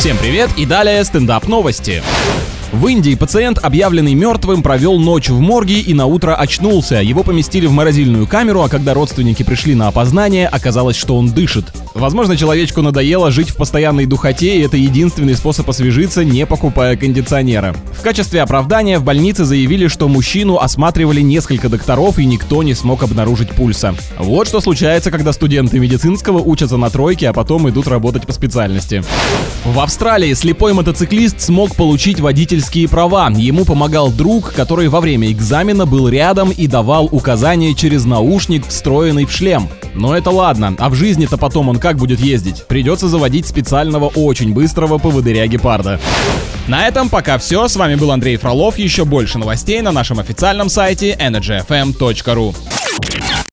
Всем привет и далее стендап новости. В Индии пациент, объявленный мертвым, провел ночь в морге и на утро очнулся. Его поместили в морозильную камеру, а когда родственники пришли на опознание, оказалось, что он дышит. Возможно, человечку надоело жить в постоянной духоте, и это единственный способ освежиться, не покупая кондиционера. В качестве оправдания в больнице заявили, что мужчину осматривали несколько докторов, и никто не смог обнаружить пульса. Вот что случается, когда студенты медицинского учатся на тройке, а потом идут работать по специальности. В Австралии слепой мотоциклист смог получить водительские права. Ему помогал друг, который во время экзамена был рядом и давал указания через наушник, встроенный в шлем. Но это ладно, а в жизни-то потом он как будет ездить? Придется заводить специального очень быстрого поводыря гепарда. На этом пока все. С вами был Андрей Фролов. Еще больше новостей на нашем официальном сайте energyfm.ru.